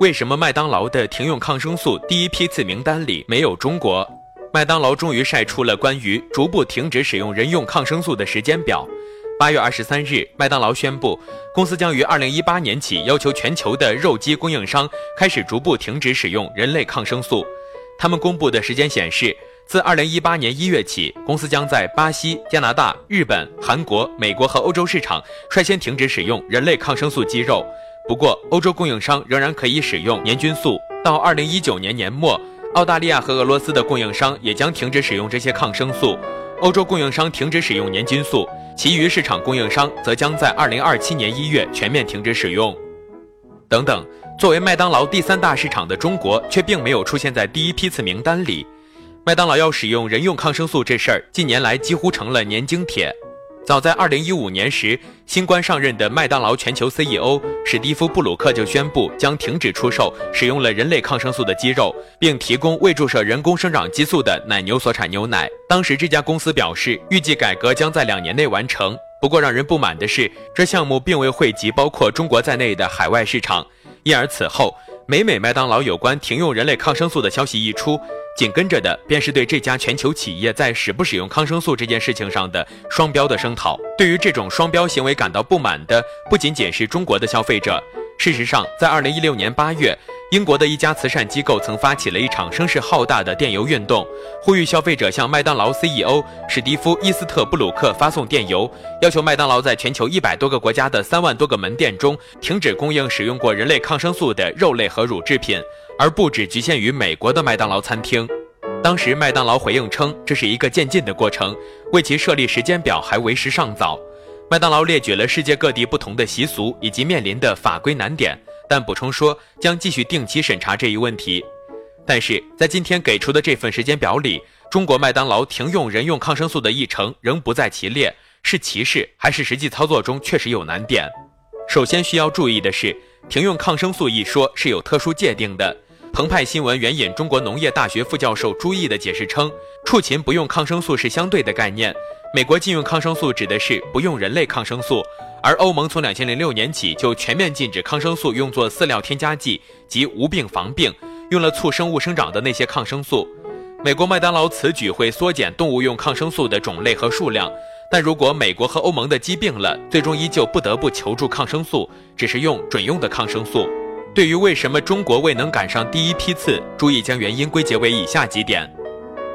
为什么麦当劳的停用抗生素第一批次名单里没有中国？麦当劳终于晒出了关于逐步停止使用人用抗生素的时间表。八月二十三日，麦当劳宣布，公司将于二零一八年起要求全球的肉鸡供应商开始逐步停止使用人类抗生素。他们公布的时间显示，自二零一八年一月起，公司将在巴西、加拿大、日本、韩国、美国和欧洲市场率先停止使用人类抗生素鸡肉。不过，欧洲供应商仍然可以使用年菌素。到二零一九年年末，澳大利亚和俄罗斯的供应商也将停止使用这些抗生素。欧洲供应商停止使用年菌素，其余市场供应商则将在二零二七年一月全面停止使用。等等，作为麦当劳第三大市场的中国，却并没有出现在第一批次名单里。麦当劳要使用人用抗生素这事儿，近年来几乎成了年经帖。早在二零一五年时，新官上任的麦当劳全球 CEO 史蒂夫·布鲁克就宣布将停止出售使用了人类抗生素的鸡肉，并提供未注射人工生长激素的奶牛所产牛奶。当时这家公司表示，预计改革将在两年内完成。不过让人不满的是，这项目并未惠及包括中国在内的海外市场，因而此后每每麦当劳有关停用人类抗生素的消息一出。紧跟着的便是对这家全球企业在使不使用抗生素这件事情上的双标的声讨。对于这种双标行为感到不满的，不仅仅是中国的消费者。事实上，在二零一六年八月，英国的一家慈善机构曾发起了一场声势浩大的电邮运动，呼吁消费者向麦当劳 CEO 史蒂夫·伊斯特布鲁克发送电邮，要求麦当劳在全球一百多个国家的三万多个门店中停止供应使用过人类抗生素的肉类和乳制品，而不只局限于美国的麦当劳餐厅。当时，麦当劳回应称，这是一个渐进的过程，为其设立时间表还为时尚早。麦当劳列举了世界各地不同的习俗以及面临的法规难点，但补充说将继续定期审查这一问题。但是在今天给出的这份时间表里，中国麦当劳停用人用抗生素的议程仍不在其列，是歧视还是实际操作中确实有难点？首先需要注意的是，停用抗生素一说是有特殊界定的。澎湃新闻援引中国农业大学副教授朱毅的解释称，畜禽不用抗生素是相对的概念。美国禁用抗生素指的是不用人类抗生素，而欧盟从两千零六年起就全面禁止抗生素用作饲料添加剂及无病防病，用了促生物生长的那些抗生素。美国麦当劳此举会缩减动物用抗生素的种类和数量，但如果美国和欧盟的鸡病了，最终依旧不得不求助抗生素，只是用准用的抗生素。对于为什么中国未能赶上第一批次，注意将原因归结为以下几点。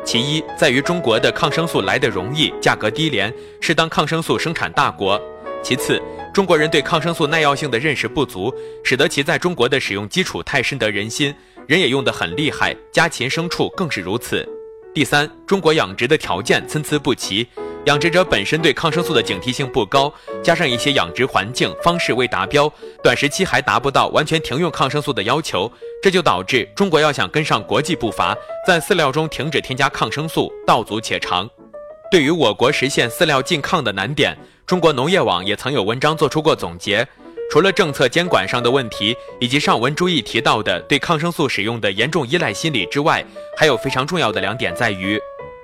其一，在于中国的抗生素来得容易，价格低廉，是当抗生素生产大国。其次，中国人对抗生素耐药性的认识不足，使得其在中国的使用基础太深得人心，人也用得很厉害，家禽牲畜更是如此。第三，中国养殖的条件参差不齐。养殖者本身对抗生素的警惕性不高，加上一些养殖环境方式未达标，短时期还达不到完全停用抗生素的要求，这就导致中国要想跟上国际步伐，在饲料中停止添加抗生素，道阻且长。对于我国实现饲料禁抗的难点，中国农业网也曾有文章做出过总结。除了政策监管上的问题，以及上文注意提到的对抗生素使用的严重依赖心理之外，还有非常重要的两点在于。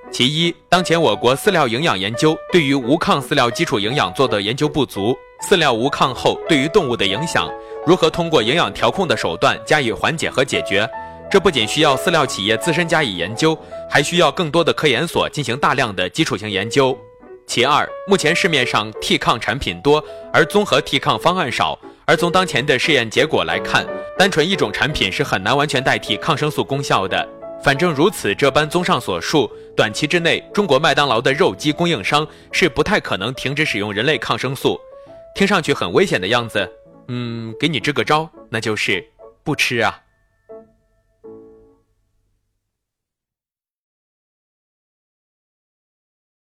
其一，当前我国饲料营养研究对于无抗饲料基础营养做的研究不足，饲料无抗后对于动物的影响，如何通过营养调控的手段加以缓解和解决？这不仅需要饲料企业自身加以研究，还需要更多的科研所进行大量的基础性研究。其二，目前市面上替抗产品多，而综合替抗方案少，而从当前的试验结果来看，单纯一种产品是很难完全代替抗生素功效的。反正如此这般，综上所述，短期之内，中国麦当劳的肉鸡供应商是不太可能停止使用人类抗生素。听上去很危险的样子，嗯，给你支个招，那就是不吃啊。